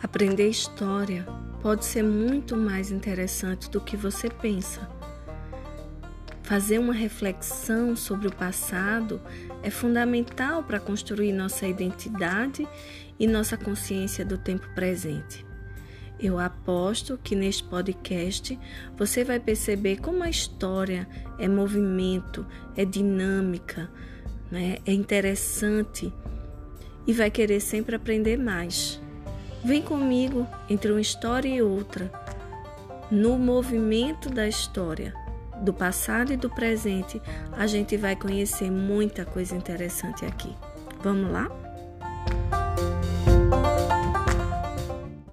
Aprender história pode ser muito mais interessante do que você pensa. Fazer uma reflexão sobre o passado é fundamental para construir nossa identidade e nossa consciência do tempo presente. Eu aposto que neste podcast você vai perceber como a história é movimento, é dinâmica, né? é interessante e vai querer sempre aprender mais. Vem comigo entre uma história e outra, no movimento da história, do passado e do presente, a gente vai conhecer muita coisa interessante aqui. Vamos lá?